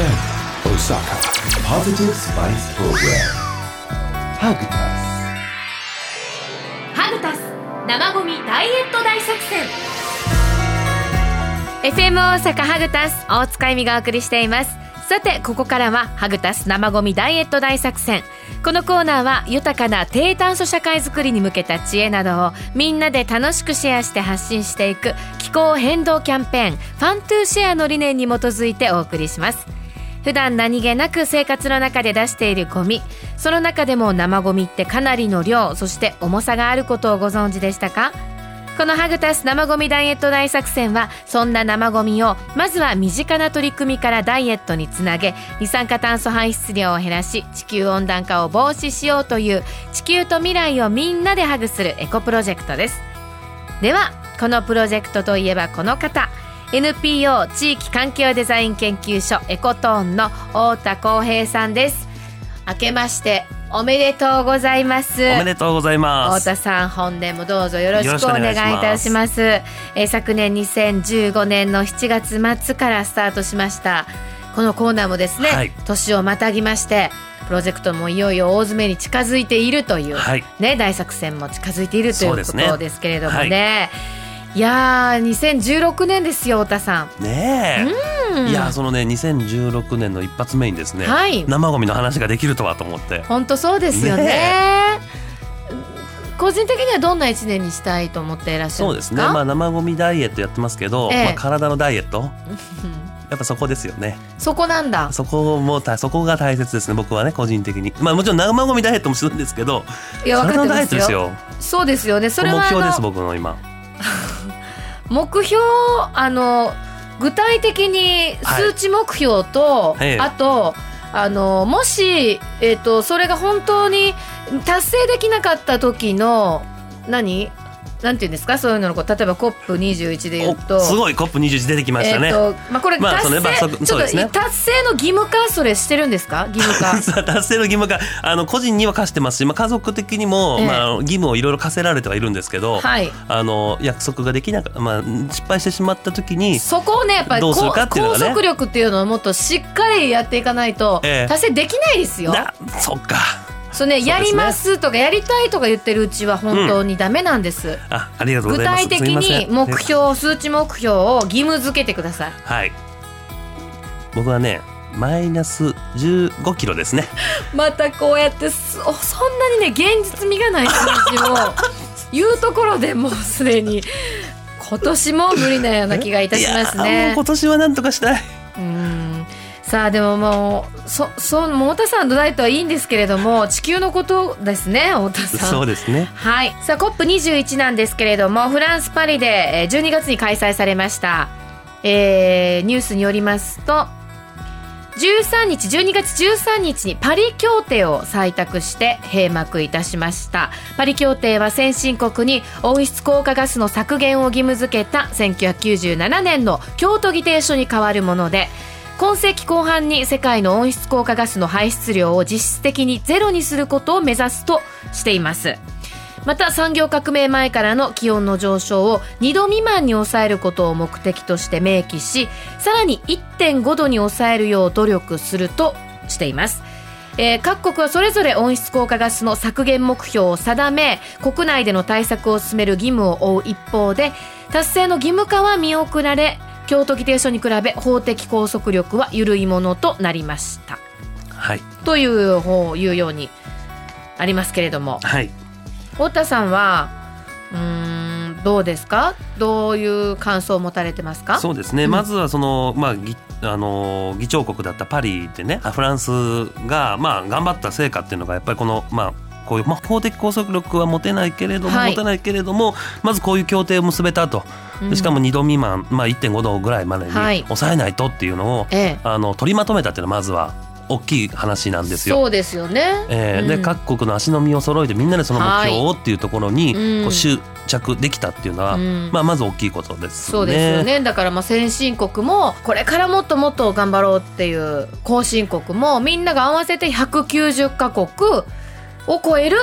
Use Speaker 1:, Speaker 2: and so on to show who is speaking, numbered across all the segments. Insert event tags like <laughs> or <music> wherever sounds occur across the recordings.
Speaker 1: Positive Spice Program. Hagutas
Speaker 2: ハグタス生ゴミダイエット大作戦。FM 大阪ハグタス大塚恵美がお送りしています。さてここからはハグタス生ゴミダイエット大作戦。このコーナーは豊かな低炭素社会づくりに向けた知恵などをみんなで楽しくシェアして発信していく気候変動キャンペーン Fun to Share の理念に基づいてお送りします普段何気なく生活の中で出しているゴミ。その中でも生ゴミってかなりの量そして重さがあることをご存知でしたか？このハグタス生ゴミダイエット大作戦はそんな生ゴミをまずは身近な取り組みからダイエットにつなげ二酸化炭素排出量を減らし地球温暖化を防止しようという地球と未来をみんなでハグするエコプロジェクトです。ではこのプロジェクトといえばこの方。NPO 地域環境デザイン研究所エコトーンの太田光平さんです。明けましておめでとうございます。
Speaker 3: おめでとうございます。
Speaker 2: 太田さん本年もどうぞよろしくお願いいたします。えー昨年2015年の7月末からスタートしました。このコーナーもですね、
Speaker 3: はい。
Speaker 2: 年をまたぎましてプロジェクトもいよいよ大詰めに近づいているという、
Speaker 3: はい。
Speaker 2: ね、大作戦も近づいているということですけれどもねいやー2016年ですよ太田さん
Speaker 3: ねえ。
Speaker 2: うん
Speaker 3: いやそのね2016年の一発目にですね、
Speaker 2: はい
Speaker 3: 生ゴミの話ができるとはと思って。
Speaker 2: 本当そうですよね
Speaker 3: ね
Speaker 2: 個人的にはどんな一年にしたいと思っていらっしゃる
Speaker 3: そうですね。まあ生ゴミダイエットやってますけど、
Speaker 2: ええ
Speaker 3: まあ体のダイエット
Speaker 2: うん <laughs>
Speaker 3: やっぱそこですよね。
Speaker 2: そこなんだ
Speaker 3: そこもたそこが大切ですね。僕はね個人的に。まあもちろん生ゴミダイエットもするんですけど、
Speaker 2: いや分か
Speaker 3: 体のダイエ
Speaker 2: ってますよ
Speaker 3: ットですよ。
Speaker 2: そうですよねそれは
Speaker 3: 目標です僕の今。
Speaker 2: 目標あの具体的に数値目標と、
Speaker 3: はい。ええ
Speaker 2: あとあのもし、えっとそれが本当に達成できなかった時の何？なんていうんですか？そういうののこう例えば COP21 で言うと。
Speaker 3: おすごいコップ21出てきましたね。
Speaker 2: えっとまあ、これ
Speaker 3: まあ
Speaker 2: 達成、
Speaker 3: まあそ
Speaker 2: ちょっ
Speaker 3: そうですね。
Speaker 2: と達成の義務化それしてるんですか？義務化。<laughs>
Speaker 3: 達成の義務があの個人には課してますし、まあ、家族的にも、
Speaker 2: ええ。
Speaker 3: まあ、義務をいろいろ課せられてはいるんですけど、
Speaker 2: はい。
Speaker 3: あの約束ができなかまあ、失敗してしまった時に
Speaker 2: そこをねやっぱり
Speaker 3: どうするかっていうのがね。
Speaker 2: 拘束力っていうのをもっとしっかりやっていかないと
Speaker 3: ええ。
Speaker 2: 達成できないですよ。
Speaker 3: だそっか
Speaker 2: そうね、やりますとかやりたいとか言ってるうちは本当にダメなんです。
Speaker 3: あありがとうご
Speaker 2: 具
Speaker 3: ざいます。
Speaker 2: 体的に目標数値目標を義務付けてください。
Speaker 3: はい。僕はねマイナス15キロですね。<laughs>
Speaker 2: またこうやってそそんなにね現実味がない数字を言うところでもうすでに今年も無理なような気がいたしますね。
Speaker 3: 今。年はなんとかしたい。
Speaker 2: うんさあでももうそそもう太田さんのダイエットはいいんですけれども地球のことですね太田さん。
Speaker 3: そうですね。
Speaker 2: はい、さあ COP21 なんですけれどもフランス・パリでえー12月に開催されました、えーニュースによりますと13日12月13日にパリ協定を採択して閉幕いたしました。パリ協定は先進国に温室効果ガスの削減を義務付けた1997年の京都議定書に代わるもので今世紀後半に世界の温室効果ガスの排出量を実質的にゼロにすることを目指すとしています。また産業革命前からの気温の上昇を2度未満に抑えることを目的として明記しさらに1.5度に抑えるよう努力するとしています。えー各国はそれぞれ温室効果ガスの削減目標を定め国内での対策を進める義務を負う一方で達成の義務化は見送られ京都議定書に比べ法的拘束力は緩いものとなりました。
Speaker 3: はい。
Speaker 2: という方いうようにありますけれども。
Speaker 3: はい。
Speaker 2: 太田さんはうーんどうですか？どういう感想を持たれてますか？
Speaker 3: そうですね、
Speaker 2: うん。
Speaker 3: まずはその、まあぎあの議長国だったパリでねあフランスが、まあ、頑張った成果っていうのがやっぱりこの、まあ、こういう、まあ、法的拘束力は持てないけれども、
Speaker 2: はい。
Speaker 3: 持てないけれどもまずこういう協定を結べたと。しかも2度未満、まあ、1.5度ぐらいまでに
Speaker 2: はい。
Speaker 3: 抑えないとっていうのを、
Speaker 2: ええ。
Speaker 3: あの取りまとめたっていうのはまずは大きい話なんですよ。
Speaker 2: そうですよね、
Speaker 3: えーで
Speaker 2: うん。
Speaker 3: 各国の足並みを揃えてみんなでその目標をっていうところに
Speaker 2: うん。
Speaker 3: こう執着できたっていうのは、
Speaker 2: うん。
Speaker 3: まあ、まず大きいことですね。
Speaker 2: そうですよね。だからまあ先進国もこれからもっともっと頑張ろうっていう後進国もみんなが合わせて190カ国を超える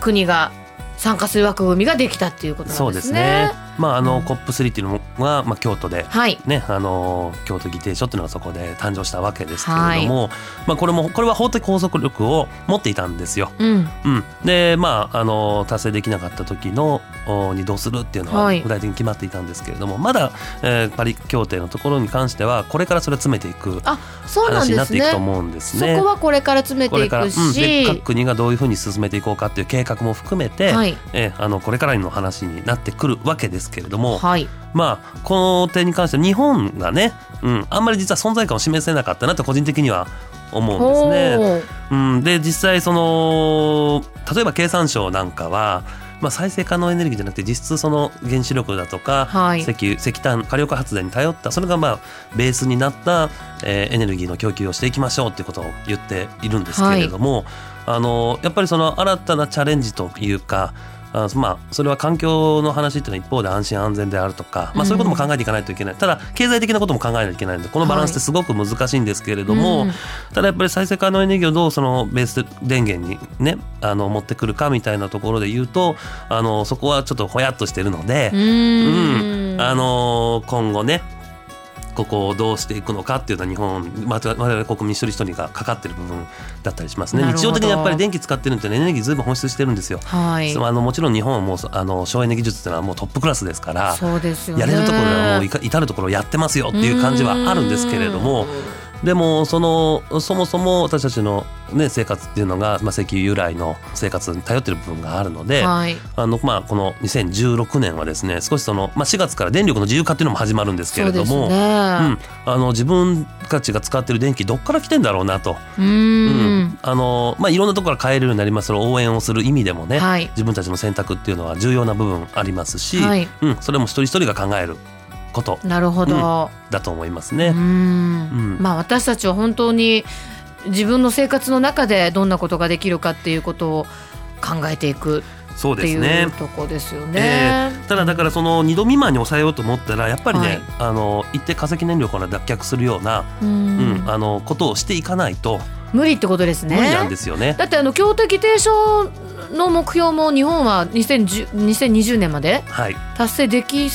Speaker 2: 国が参加する枠組みができたっていうことなんですね。
Speaker 3: そうですねまああの COP3 っていうのが、まあ、京都で、
Speaker 2: はい。
Speaker 3: ね、あの京都議定書っていうのがそこで誕生したわけですけれども、まあ、これもこれは法的拘束力を持っていたんですよ。
Speaker 2: うん。
Speaker 3: うん、でまああの達成できなかった時のおにどうするっていうのは
Speaker 2: はい。
Speaker 3: 具体的に決まっていたんですけれども、まだ、えーパリ協定のところに関してはこれからそれを詰めていく
Speaker 2: あそうなん
Speaker 3: 話に
Speaker 2: ですね。
Speaker 3: なっていくと思うんですね。
Speaker 2: そこはこれから詰めてい
Speaker 3: これから、うん、
Speaker 2: くし、
Speaker 3: で各国がどういうふうに進めていこうかっていう計画も含めて、
Speaker 2: はい。
Speaker 3: えーあのこれからの話になってくるわけですけれども、
Speaker 2: はい。
Speaker 3: まあこの点に関しては日本がね、うん、あんまり実は存在感を示せなかったなと個人的には思うんですね。
Speaker 2: ほう
Speaker 3: うん、で実際その例えば経産省なんかは、まあ、再生可能エネルギーじゃなくて実質その原子力だとか、
Speaker 2: はい。
Speaker 3: 石油石炭火力発電に頼ったそれがまあベースになった、えーエネルギーの供給をしていきましょうっていうことを言っているんですけれども、あのやっぱりその新たなチャレンジというかあまあ、それは環境の話っていうのは一方で安心安全であるとか、まあ、そういうことも考えていかないといけない、ただ経済的なことも考えないといけないのでこのバランスってすごく難しいんですけれども、
Speaker 2: うん。
Speaker 3: ただやっぱり再生可能エネルギーをどうそのベース電源にねあの持ってくるかみたいなところで言うとあのそこはちょっとほやっとしてるので
Speaker 2: う、ーん。
Speaker 3: あの今後ねここをどうしていくのかっていうのは日本まあ我々国民一人一人がかかってる部分だったりしますね。日常的にやっぱり電気使ってるんでエネルギーずいぶん放出してるんですよ。
Speaker 2: はい。
Speaker 3: そのあのもちろん日本はもうあの省エネ技術っていうのはもうトップクラスですから
Speaker 2: そうですよね。
Speaker 3: やれるところはもう至るところやってますよっていう感じはあるんですけれどもでもそのそもそも私たちの、ね、生活っていうのが、まあ、石油由来の生活に頼ってる部分があるので、
Speaker 2: はい。
Speaker 3: あのまあ、この2016年はですね少しその、まあ、4月から電力の自由化っていうのも始まるんですけれども。
Speaker 2: ね。
Speaker 3: うん、あの自分たちが使ってる電気どっから来てんだろうなと、
Speaker 2: う
Speaker 3: ん。ん。あのまあ、いろんなところから買えるようになります。応援をする意味でもね、
Speaker 2: はい。
Speaker 3: 自分たちの選択っていうのは重要な部分ありますし、
Speaker 2: はい。
Speaker 3: うん、それも一人一人が考えること。
Speaker 2: なるほど、
Speaker 3: だと思います
Speaker 2: う
Speaker 3: ね。
Speaker 2: ん。
Speaker 3: うん。
Speaker 2: まあ私たちは本当に自分の生活の中でどんなことができるかっていうことを考えていく
Speaker 3: そう
Speaker 2: ってい
Speaker 3: ですね
Speaker 2: うとこですよ
Speaker 3: え
Speaker 2: ね。
Speaker 3: ーただだからその2度未満に抑えようと思ったらやっぱりね、
Speaker 2: はい。
Speaker 3: あの一定化石燃料から脱却するような、
Speaker 2: う
Speaker 3: うん
Speaker 2: ん
Speaker 3: あのことをしていかないと
Speaker 2: 無理ってことですね。
Speaker 3: 無理なんですよね。
Speaker 2: だってあの京都議定書の目標も日本は2010 2020年まで
Speaker 3: はい、
Speaker 2: 達成でき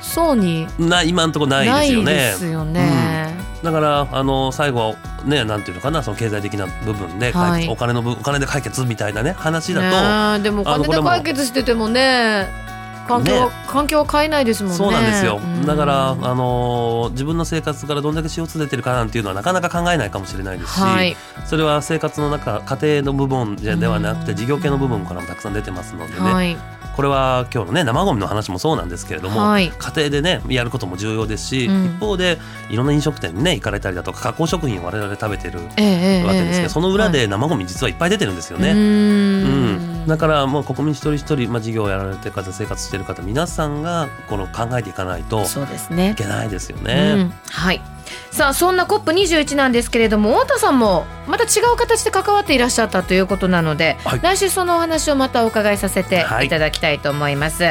Speaker 2: そうに
Speaker 3: な今のところないですよね。
Speaker 2: ですよね。
Speaker 3: だからあの最後ねなんていうのかなその経済的な部分で
Speaker 2: はい
Speaker 3: お金の部お金で解決みたいなね話だと、
Speaker 2: ねえでもお金で解決しててもね環境は、
Speaker 3: ね。
Speaker 2: 環境は変えないですもんね。
Speaker 3: そうなんですよ、
Speaker 2: うん。
Speaker 3: だからあの自分の生活からどんだけ CO2 出てるかなんていうのはなかなか考えないかもしれないですし、
Speaker 2: はい。
Speaker 3: それは生活の中家庭の部分じゃではなくて
Speaker 2: うん。
Speaker 3: 事業系の部分からもたくさん出てますのでね、
Speaker 2: はい。
Speaker 3: これは今日のね生ゴミの話もそうなんですけれども、
Speaker 2: はい。
Speaker 3: 家庭でねやることも重要ですし、
Speaker 2: うん。
Speaker 3: 一方でいろんな飲食店にね行かれたりだとか加工食品を我々食べてるわけですけど、
Speaker 2: ええ
Speaker 3: その裏で生ゴミ実はいっぱい出てるんですよね。
Speaker 2: う
Speaker 3: んだからもう国民一人一人、まあ、事業をやられてる方生活してる方皆さんがこの考えていかないとい
Speaker 2: そうですね。
Speaker 3: けないですよ
Speaker 2: う
Speaker 3: ね。
Speaker 2: ん、はい。さあそんな COP21 なんですけれども太田さんもまた違う形で関わっていらっしゃったということなので、
Speaker 3: はい
Speaker 2: 来週そのお話をまたお伺いさせていただきたいと思います。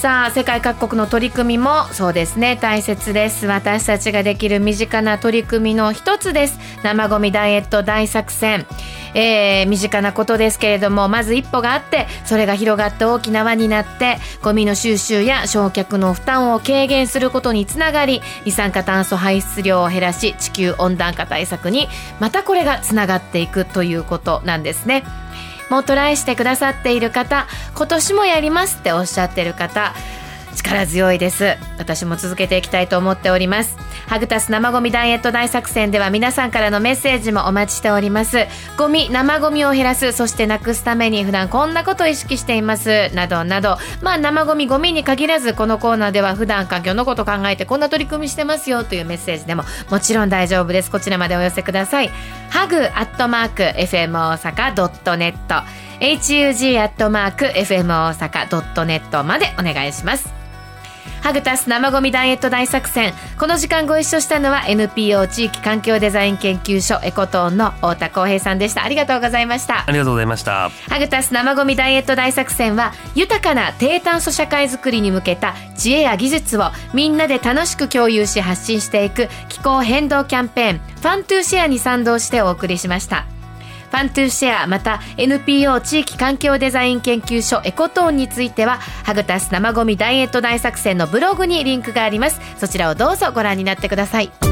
Speaker 2: さあ世界各国の取り組みもそうですね大切です私たちができる身近な取り組みの一つです生ゴミダイエット大作戦、えー身近なことですけれどもまず一歩があってそれが広がって大きな輪になってゴミの収集や焼却の負担を軽減することにつながり二酸化炭素排出量を減らし地球温暖化対策にまたこれがつながっていくということなんですね。もうトライしてくださっている方今年もやりますっておっしゃってる方力強いです私も続けていきたいと思っておりますハグタス生ゴミダイエット大作戦では皆さんからのメッセージもお待ちしております。ゴミ生ゴミを減らすそしてなくすために普段こんなことを意識していますなどなど。まあ生ゴミゴミに限らずこのコーナーでは普段環境のこと考えてこんな取り組みしてますよというメッセージでももちろん大丈夫です。こちらまでお寄せください。hug アットマーク FM 大阪 .net hug アットマーク FM 大阪 .net までお願いします。ハグタス生ゴミダイエット大作戦この時間ご一緒したのは NPO 地域環境デザイン研究所エコトーンの太田光平さんでした。ありがとうございました。
Speaker 3: ありがとうございました。
Speaker 2: ハグタス生ゴミダイエット大作戦は豊かな低炭素社会づくりに向けた知恵や技術をみんなで楽しく共有し発信していく気候変動キャンペーン Fun to Share に賛同してお送りしましたファントゥシェアまた NPO 地域環境デザイン研究所エコトーンについてはハグタス生ゴミダイエット大作戦のブログにリンクがあります。そちらをどうぞご覧になってください。